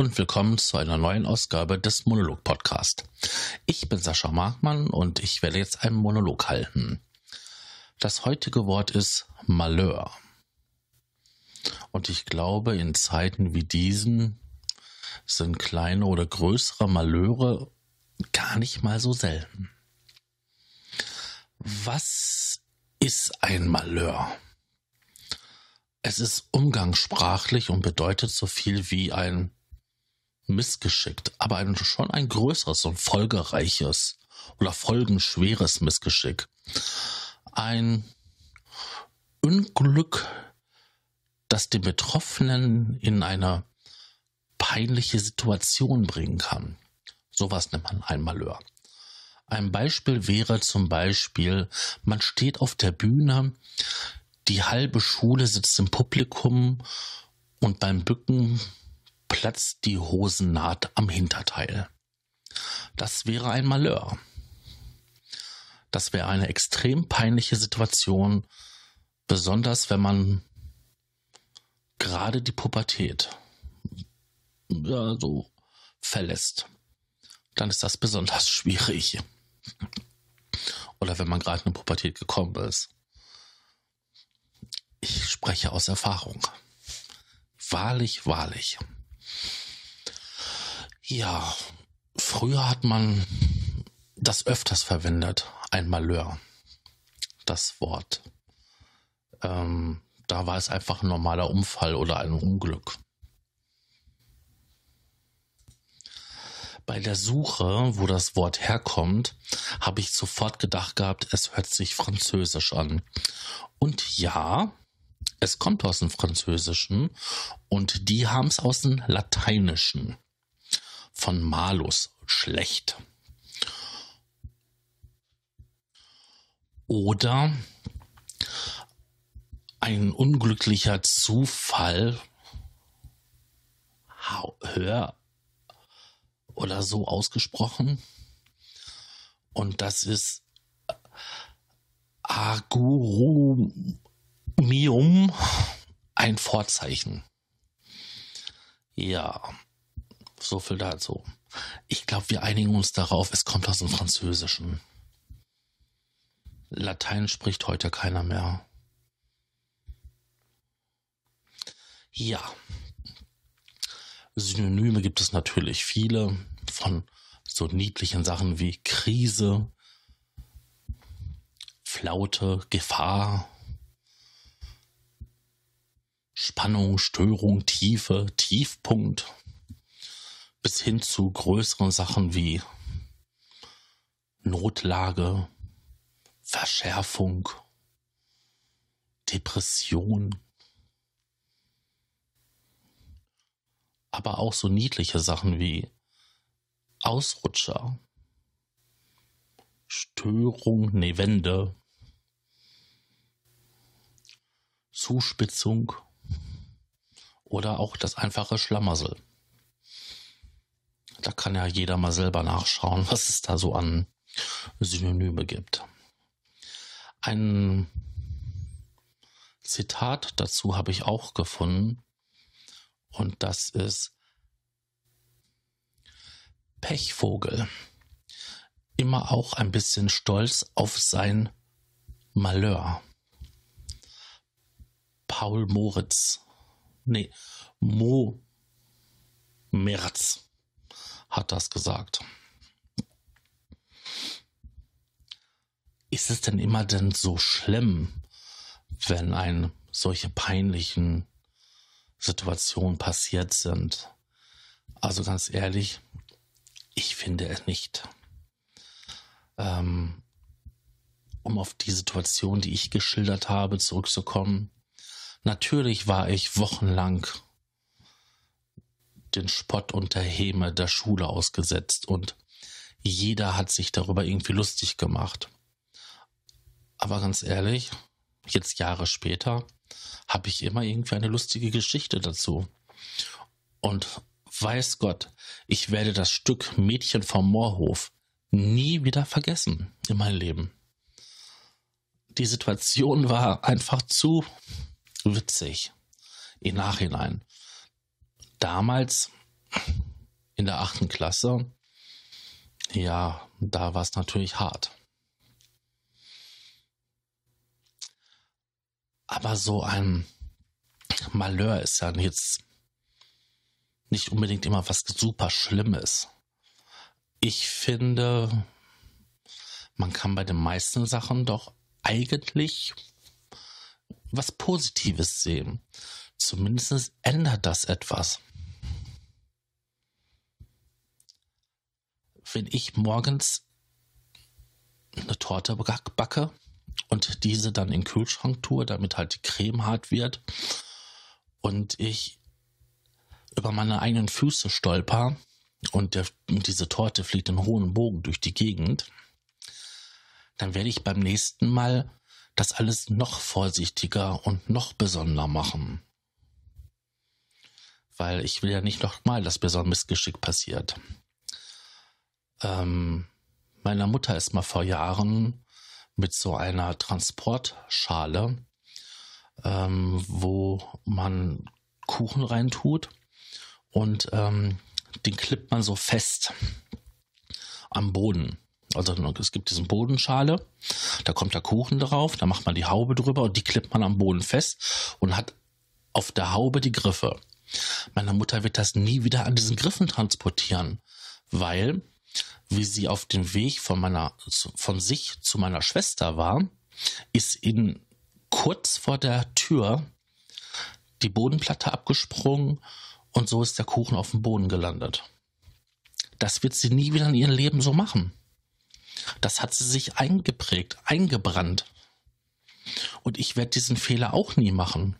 und willkommen zu einer neuen Ausgabe des Monolog Podcast. Ich bin Sascha Markmann und ich werde jetzt einen Monolog halten. Das heutige Wort ist Malheur. Und ich glaube, in Zeiten wie diesen sind kleine oder größere Malheure gar nicht mal so selten. Was ist ein Malheur? Es ist umgangssprachlich und bedeutet so viel wie ein missgeschickt, aber ein, schon ein größeres und folgereiches oder folgenschweres Missgeschick. Ein Unglück, das den Betroffenen in eine peinliche Situation bringen kann. Sowas nennt man ein Malheur. Ein Beispiel wäre zum Beispiel, man steht auf der Bühne, die halbe Schule sitzt im Publikum und beim Bücken platzt die Hosennaht am Hinterteil. Das wäre ein Malheur. Das wäre eine extrem peinliche Situation, besonders wenn man gerade die Pubertät ja, so verlässt. Dann ist das besonders schwierig. Oder wenn man gerade in die Pubertät gekommen ist. Ich spreche aus Erfahrung. Wahrlich, wahrlich. Ja, früher hat man das öfters verwendet, ein Malheur, das Wort. Ähm, da war es einfach ein normaler Unfall oder ein Unglück. Bei der Suche, wo das Wort herkommt, habe ich sofort gedacht gehabt, es hört sich französisch an. Und ja, es kommt aus dem Französischen und die haben es aus dem Lateinischen von Malus schlecht. Oder ein unglücklicher Zufall, hör oder so ausgesprochen. Und das ist Agurumium, ein Vorzeichen. Ja, so viel dazu. Ich glaube, wir einigen uns darauf, es kommt aus dem Französischen. Latein spricht heute keiner mehr. Ja. Synonyme gibt es natürlich viele von so niedlichen Sachen wie Krise, Flaute, Gefahr, Spannung, Störung, Tiefe, Tiefpunkt bis hin zu größeren Sachen wie Notlage, Verschärfung, Depression, aber auch so niedliche Sachen wie Ausrutscher, Störung, nee, Zuspitzung oder auch das einfache Schlamassel. Da kann ja jeder mal selber nachschauen, was es da so an Synonyme gibt. Ein Zitat dazu habe ich auch gefunden. Und das ist Pechvogel. Immer auch ein bisschen stolz auf sein Malheur. Paul Moritz. Nee, Mo Merz hat das gesagt. Ist es denn immer denn so schlimm, wenn ein solche peinlichen Situationen passiert sind? Also ganz ehrlich, ich finde es nicht. Ähm, um auf die Situation, die ich geschildert habe, zurückzukommen. Natürlich war ich wochenlang den Spott und der Häme der Schule ausgesetzt und jeder hat sich darüber irgendwie lustig gemacht. Aber ganz ehrlich, jetzt Jahre später, habe ich immer irgendwie eine lustige Geschichte dazu. Und weiß Gott, ich werde das Stück Mädchen vom Moorhof nie wieder vergessen in meinem Leben. Die Situation war einfach zu witzig im Nachhinein damals in der achten Klasse, ja, da war es natürlich hart. Aber so ein Malheur ist ja jetzt nicht unbedingt immer was super Schlimmes. Ich finde, man kann bei den meisten Sachen doch eigentlich was Positives sehen. Zumindest ändert das etwas. Wenn ich morgens eine Torte backe und diese dann in den Kühlschrank tue, damit halt die Creme hart wird und ich über meine eigenen Füße stolper und der, diese Torte fliegt in hohen Bogen durch die Gegend, dann werde ich beim nächsten Mal das alles noch vorsichtiger und noch besonderer machen. Weil ich will ja nicht nochmal, dass mir so ein Missgeschick passiert. Ähm, meiner Mutter ist mal vor Jahren mit so einer Transportschale, ähm, wo man Kuchen reintut und ähm, den klippt man so fest am Boden. Also es gibt diesen Bodenschale, da kommt der Kuchen drauf, da macht man die Haube drüber und die klippt man am Boden fest und hat auf der Haube die Griffe. Meine Mutter wird das nie wieder an diesen Griffen transportieren, weil, wie sie auf dem Weg von meiner, von sich zu meiner Schwester war, ist in kurz vor der Tür die Bodenplatte abgesprungen und so ist der Kuchen auf dem Boden gelandet. Das wird sie nie wieder in ihrem Leben so machen. Das hat sie sich eingeprägt, eingebrannt. Und ich werde diesen Fehler auch nie machen.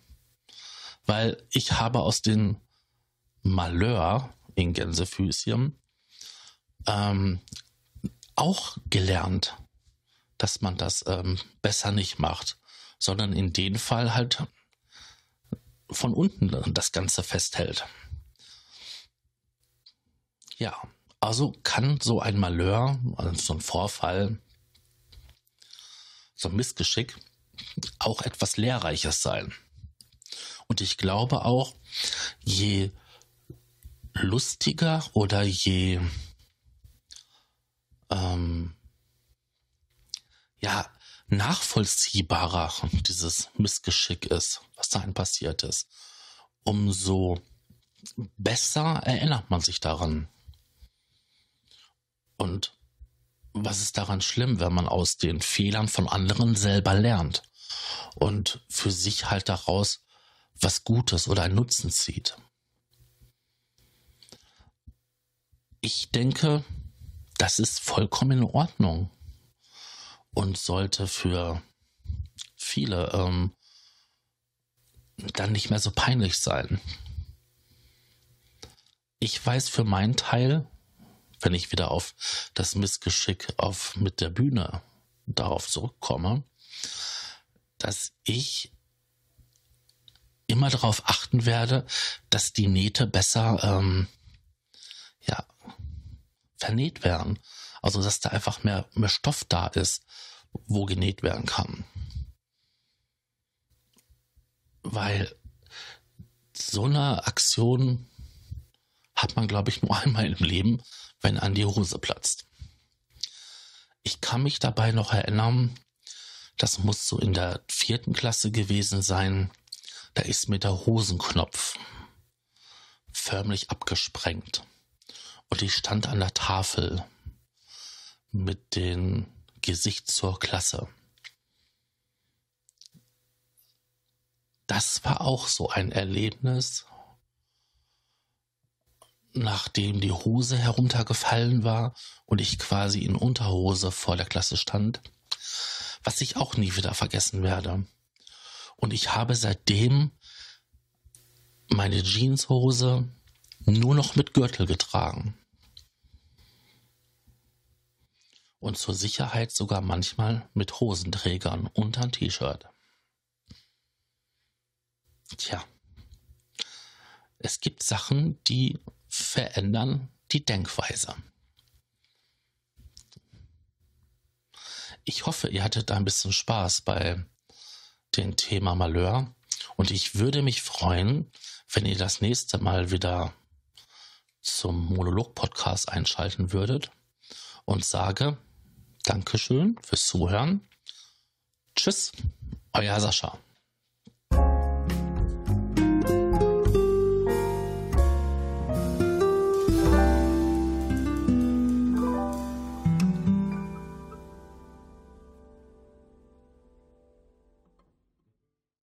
Weil ich habe aus dem Malheur in Gänsefüßchen ähm, auch gelernt, dass man das ähm, besser nicht macht, sondern in dem Fall halt von unten das Ganze festhält. Ja, also kann so ein Malheur, also so ein Vorfall, so ein Missgeschick auch etwas Lehrreiches sein. Und ich glaube auch, je lustiger oder je ähm, ja, nachvollziehbarer dieses Missgeschick ist, was da passiert ist, umso besser erinnert man sich daran. Und was ist daran schlimm, wenn man aus den Fehlern von anderen selber lernt und für sich halt daraus was Gutes oder einen Nutzen zieht? Ich denke, das ist vollkommen in Ordnung und sollte für viele ähm, dann nicht mehr so peinlich sein. Ich weiß für meinen Teil, wenn ich wieder auf das Missgeschick auf mit der Bühne darauf zurückkomme, dass ich immer darauf achten werde, dass die Nähte besser ähm, vernäht werden. Also dass da einfach mehr, mehr Stoff da ist, wo genäht werden kann. Weil so eine Aktion hat man, glaube ich, nur einmal im Leben wenn an die Hose platzt. Ich kann mich dabei noch erinnern, das muss so in der vierten Klasse gewesen sein, da ist mir der Hosenknopf förmlich abgesprengt. Und ich stand an der Tafel mit dem Gesicht zur Klasse. Das war auch so ein Erlebnis, nachdem die Hose heruntergefallen war und ich quasi in Unterhose vor der Klasse stand, was ich auch nie wieder vergessen werde. Und ich habe seitdem meine Jeanshose nur noch mit Gürtel getragen. Und zur Sicherheit sogar manchmal mit Hosenträgern unter ein T-Shirt. Tja. Es gibt Sachen, die verändern die Denkweise. Ich hoffe, ihr hattet ein bisschen Spaß bei dem Thema Malheur und ich würde mich freuen, wenn ihr das nächste Mal wieder zum Monolog-Podcast einschalten würdet und sage Dankeschön fürs Zuhören. Tschüss, euer Sascha.